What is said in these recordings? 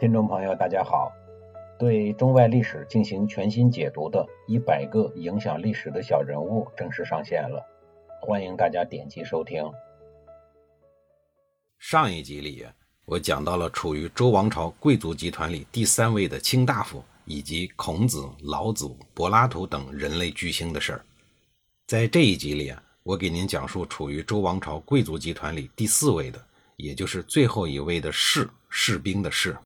听众朋友，大家好！对中外历史进行全新解读的《一百个影响历史的小人物》正式上线了，欢迎大家点击收听。上一集里，我讲到了处于周王朝贵族集团里第三位的卿大夫，以及孔子、老子、柏拉图等人类巨星的事儿。在这一集里，我给您讲述处于周王朝贵族集团里第四位的，也就是最后一位的士士兵的士。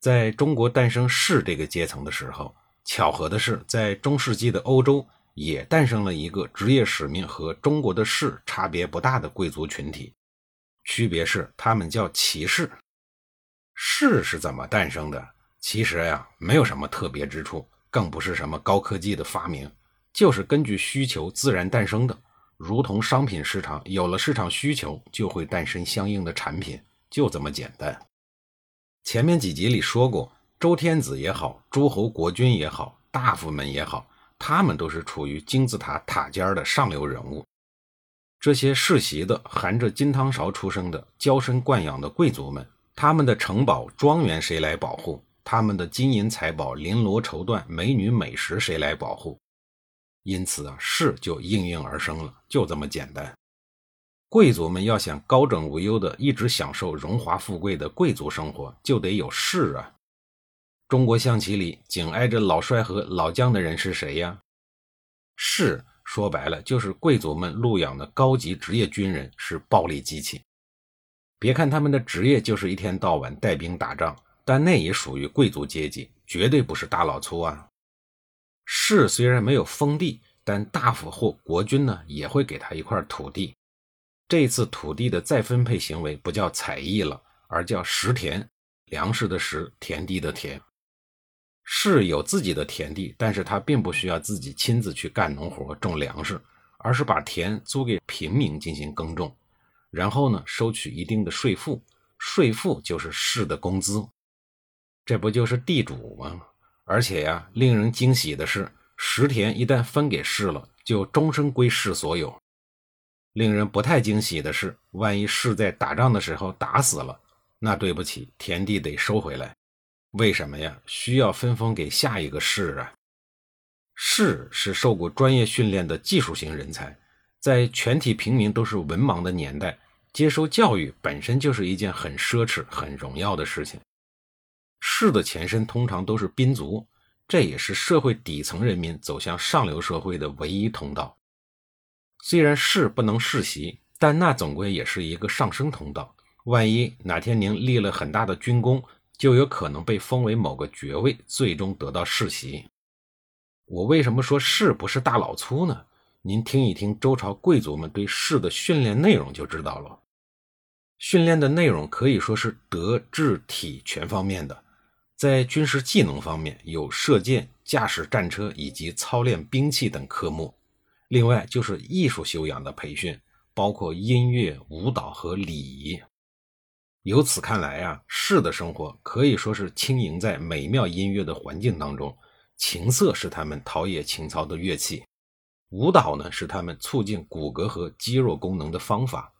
在中国诞生士这个阶层的时候，巧合的是，在中世纪的欧洲也诞生了一个职业使命和中国的士差别不大的贵族群体，区别是他们叫骑士。士是怎么诞生的？其实呀，没有什么特别之处，更不是什么高科技的发明，就是根据需求自然诞生的，如同商品市场有了市场需求，就会诞生相应的产品，就这么简单。前面几集里说过，周天子也好，诸侯国君也好，大夫们也好，他们都是处于金字塔塔尖的上流人物。这些世袭的、含着金汤勺出生的、娇生惯养的贵族们，他们的城堡、庄园谁来保护？他们的金银财宝、绫罗绸缎、美女美食谁来保护？因此啊，士就应运而生了，就这么简单。贵族们要想高枕无忧的一直享受荣华富贵的贵族生活，就得有士啊。中国象棋里紧挨着老帅和老将的人是谁呀？士说白了就是贵族们录养的高级职业军人，是暴力机器。别看他们的职业就是一天到晚带兵打仗，但那也属于贵族阶级，绝对不是大老粗啊。士虽然没有封地，但大夫或国君呢也会给他一块土地。这次土地的再分配行为不叫采邑了，而叫食田，粮食的食，田地的田。市有自己的田地，但是他并不需要自己亲自去干农活种粮食，而是把田租给平民进行耕种，然后呢收取一定的税赋，税赋就是市的工资。这不就是地主吗？而且呀，令人惊喜的是，食田一旦分给市了，就终身归市所有。令人不太惊喜的是，万一士在打仗的时候打死了，那对不起，田地得收回来。为什么呀？需要分封给下一个士啊。士是受过专业训练的技术型人才，在全体平民都是文盲的年代，接受教育本身就是一件很奢侈、很荣耀的事情。士的前身通常都是兵卒，这也是社会底层人民走向上流社会的唯一通道。虽然士不能世袭，但那总归也是一个上升通道。万一哪天您立了很大的军功，就有可能被封为某个爵位，最终得到世袭。我为什么说士不是大老粗呢？您听一听周朝贵族们对士的训练内容就知道了。训练的内容可以说是德智体全方面的。在军事技能方面，有射箭、驾驶战车以及操练兵器等科目。另外就是艺术修养的培训，包括音乐、舞蹈和礼仪。由此看来啊，士的生活可以说是轻盈在美妙音乐的环境当中。琴瑟是他们陶冶情操的乐器，舞蹈呢是他们促进骨骼和肌肉功能的方法。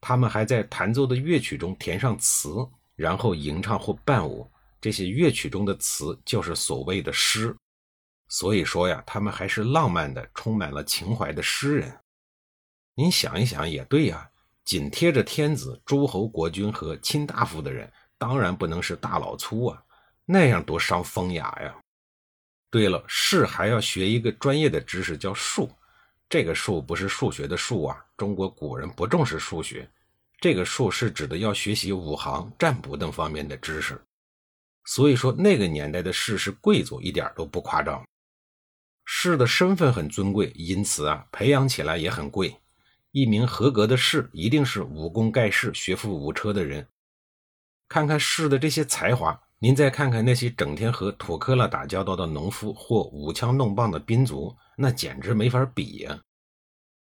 他们还在弹奏的乐曲中填上词，然后吟唱或伴舞。这些乐曲中的词就是所谓的诗。所以说呀，他们还是浪漫的、充满了情怀的诗人。您想一想也对呀，紧贴着天子、诸侯、国君和卿大夫的人，当然不能是大老粗啊，那样多伤风雅呀。对了，士还要学一个专业的知识，叫术。这个术不是数学的术啊，中国古人不重视数学。这个术是指的要学习五行、占卜等方面的知识。所以说，那个年代的士是贵族，一点都不夸张。士的身份很尊贵，因此啊，培养起来也很贵。一名合格的士一定是武功盖世、学富五车的人。看看士的这些才华，您再看看那些整天和土坷垃打交道的农夫或舞枪弄棒的兵卒，那简直没法比呀。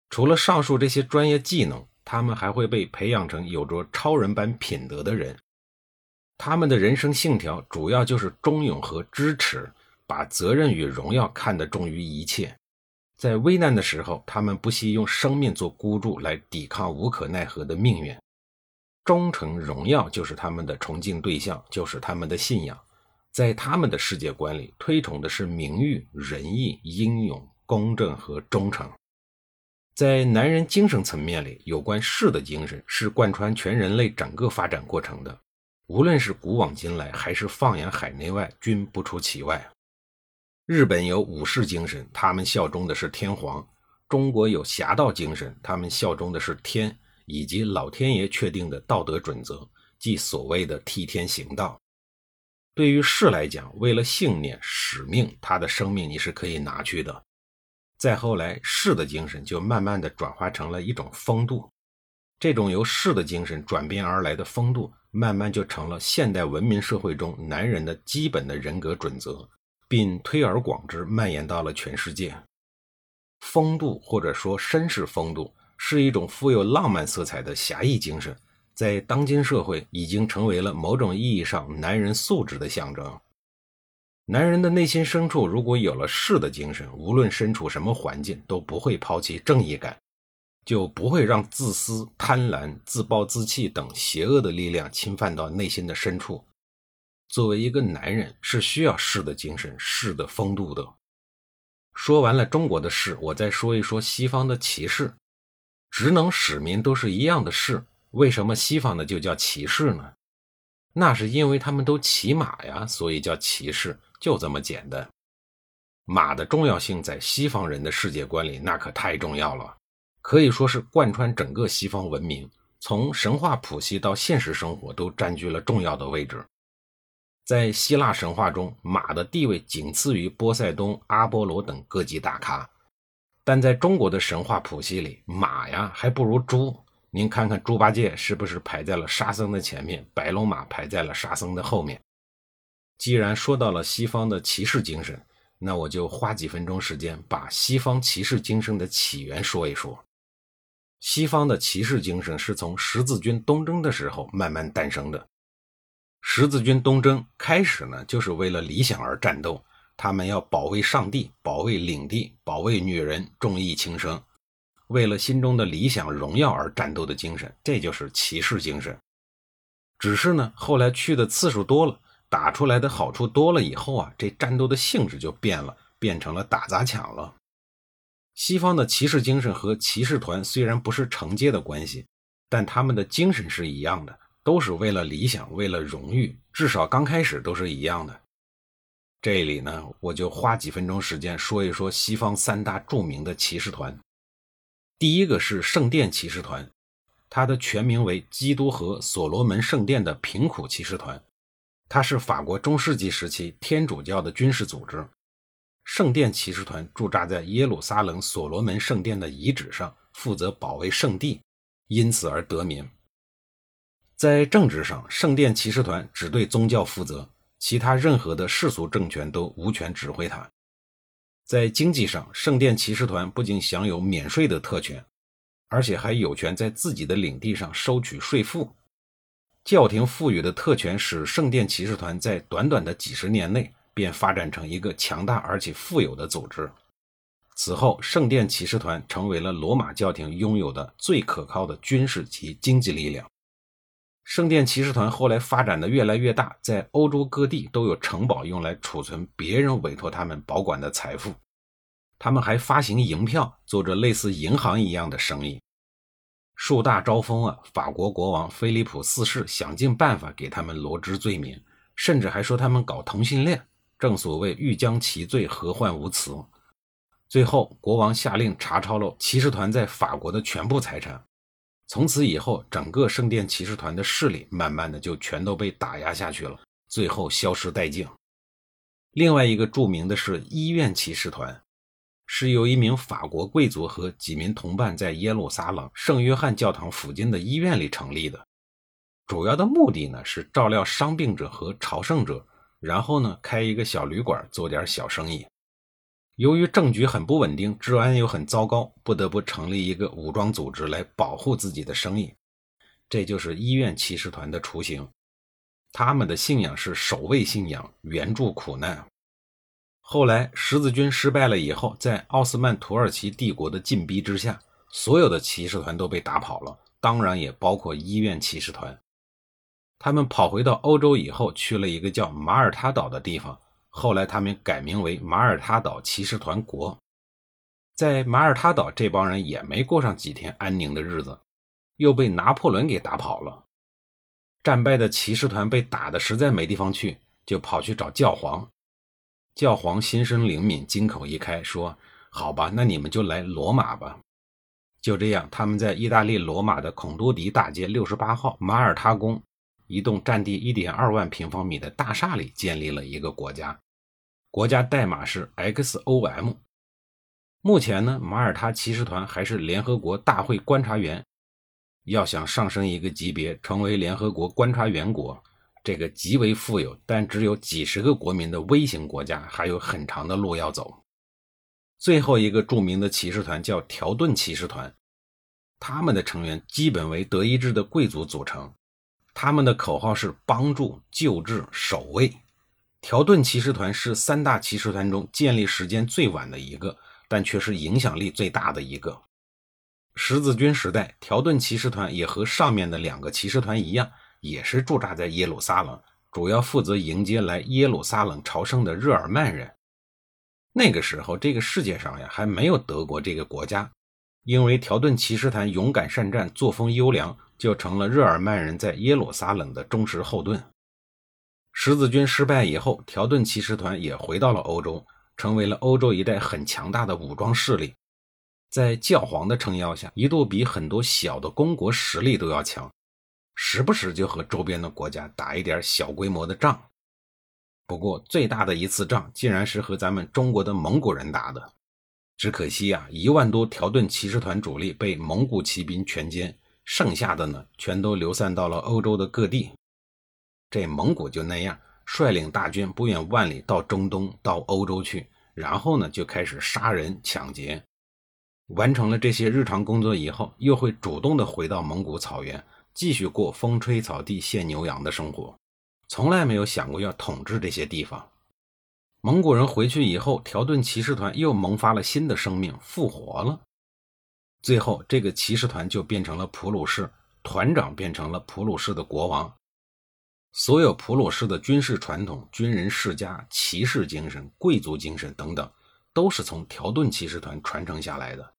除了上述这些专业技能，他们还会被培养成有着超人般品德的人。他们的人生信条主要就是忠勇和支持。把责任与荣耀看得重于一切，在危难的时候，他们不惜用生命做孤注来抵抗无可奈何的命运。忠诚、荣耀就是他们的崇敬对象，就是他们的信仰。在他们的世界观里，推崇的是名誉、仁义、英勇、公正和忠诚。在男人精神层面里，有关士的精神是贯穿全人类整个发展过程的，无论是古往今来，还是放眼海内外，均不出其外。日本有武士精神，他们效忠的是天皇；中国有侠盗精神，他们效忠的是天。以及老天爷确定的道德准则，即所谓的替天行道。对于士来讲，为了信念、使命，他的生命你是可以拿去的。再后来，士的精神就慢慢的转化成了一种风度。这种由士的精神转变而来的风度，慢慢就成了现代文明社会中男人的基本的人格准则，并推而广之，蔓延到了全世界。风度或者说绅士风度。是一种富有浪漫色彩的侠义精神，在当今社会已经成为了某种意义上男人素质的象征。男人的内心深处如果有了士的精神，无论身处什么环境，都不会抛弃正义感，就不会让自私、贪婪、自暴自弃等邪恶的力量侵犯到内心的深处。作为一个男人，是需要士的精神、士的风度的。说完了中国的士，我再说一说西方的骑士。职能使命都是一样的士，为什么西方的就叫骑士呢？那是因为他们都骑马呀，所以叫骑士，就这么简单。马的重要性在西方人的世界观里，那可太重要了，可以说是贯穿整个西方文明，从神话谱系到现实生活都占据了重要的位置。在希腊神话中，马的地位仅次于波塞冬、阿波罗等各级大咖。但在中国的神话谱系里，马呀还不如猪。您看看猪八戒是不是排在了沙僧的前面，白龙马排在了沙僧的后面？既然说到了西方的骑士精神，那我就花几分钟时间把西方骑士精神的起源说一说。西方的骑士精神是从十字军东征的时候慢慢诞生的。十字军东征开始呢，就是为了理想而战斗。他们要保卫上帝，保卫领地，保卫女人，重义轻生，为了心中的理想、荣耀而战斗的精神，这就是骑士精神。只是呢，后来去的次数多了，打出来的好处多了以后啊，这战斗的性质就变了，变成了打砸抢了。西方的骑士精神和骑士团虽然不是承接的关系，但他们的精神是一样的，都是为了理想，为了荣誉，至少刚开始都是一样的。这里呢，我就花几分钟时间说一说西方三大著名的骑士团。第一个是圣殿骑士团，它的全名为基督和所罗门圣殿的贫苦骑士团，它是法国中世纪时期天主教的军事组织。圣殿骑士团驻扎在耶路撒冷所罗门圣殿的遗址上，负责保卫圣地，因此而得名。在政治上，圣殿骑士团只对宗教负责。其他任何的世俗政权都无权指挥他。在经济上，圣殿骑士团不仅享有免税的特权，而且还有权在自己的领地上收取税赋。教廷赋予的特权使圣殿骑士团在短短的几十年内便发展成一个强大而且富有的组织。此后，圣殿骑士团成为了罗马教廷拥有的最可靠的军事及经济力量。圣殿骑士团后来发展的越来越大，在欧洲各地都有城堡用来储存别人委托他们保管的财富。他们还发行银票，做着类似银行一样的生意。树大招风啊！法国国王菲利普四世想尽办法给他们罗织罪名，甚至还说他们搞同性恋。正所谓欲将其罪，何患无辞？最后，国王下令查抄了骑士团在法国的全部财产。从此以后，整个圣殿骑士团的势力慢慢的就全都被打压下去了，最后消失殆尽。另外一个著名的是医院骑士团，是由一名法国贵族和几名同伴在耶路撒冷圣约翰教堂附近的医院里成立的。主要的目的呢是照料伤病者和朝圣者，然后呢开一个小旅馆，做点小生意。由于政局很不稳定，治安又很糟糕，不得不成立一个武装组织来保护自己的生意。这就是医院骑士团的雏形。他们的信仰是守卫信仰，援助苦难。后来十字军失败了以后，在奥斯曼土耳其帝国的禁逼之下，所有的骑士团都被打跑了，当然也包括医院骑士团。他们跑回到欧洲以后，去了一个叫马耳他岛的地方，后来他们改名为马耳他岛骑士团国。在马耳他岛，这帮人也没过上几天安宁的日子，又被拿破仑给打跑了。战败的骑士团被打的实在没地方去，就跑去找教皇。教皇心生灵敏，金口一开，说：“好吧，那你们就来罗马吧。”就这样，他们在意大利罗马的孔多迪大街六十八号马耳他宫一栋占地一点二万平方米的大厦里建立了一个国家，国家代码是 XOM。目前呢，马耳他骑士团还是联合国大会观察员。要想上升一个级别，成为联合国观察员国，这个极为富有但只有几十个国民的微型国家，还有很长的路要走。最后一个著名的骑士团叫条顿骑士团，他们的成员基本为德意志的贵族组成，他们的口号是帮助、救治、守卫。条顿骑士团是三大骑士团中建立时间最晚的一个。但却是影响力最大的一个。十字军时代，条顿骑士团也和上面的两个骑士团一样，也是驻扎在耶路撒冷，主要负责迎接来耶路撒冷朝圣的日耳曼人。那个时候，这个世界上呀还没有德国这个国家，因为条顿骑士团勇敢善战，作风优良，就成了日耳曼人在耶路撒冷的忠实后盾。十字军失败以后，条顿骑士团也回到了欧洲。成为了欧洲一带很强大的武装势力，在教皇的撑腰下，一度比很多小的公国实力都要强，时不时就和周边的国家打一点小规模的仗。不过最大的一次仗，竟然是和咱们中国的蒙古人打的。只可惜啊，一万多条顿骑士团主力被蒙古骑兵全歼，剩下的呢，全都流散到了欧洲的各地。这蒙古就那样。率领大军不远万里到中东、到欧洲去，然后呢就开始杀人抢劫。完成了这些日常工作以后，又会主动的回到蒙古草原，继续过风吹草低见牛羊的生活，从来没有想过要统治这些地方。蒙古人回去以后，条顿骑士团又萌发了新的生命，复活了。最后，这个骑士团就变成了普鲁士，团长变成了普鲁士的国王。所有普鲁士的军事传统、军人世家、骑士精神、贵族精神等等，都是从条顿骑士团传承下来的。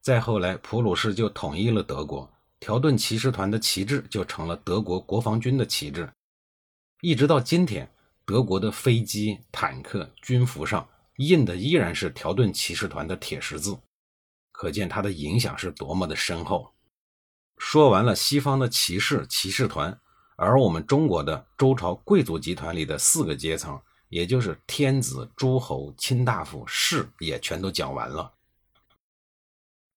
再后来，普鲁士就统一了德国，条顿骑士团的旗帜就成了德国国防军的旗帜。一直到今天，德国的飞机、坦克、军服上印的依然是条顿骑士团的铁十字，可见它的影响是多么的深厚。说完了西方的骑士、骑士团。而我们中国的周朝贵族集团里的四个阶层，也就是天子、诸侯、卿大夫、士，也全都讲完了。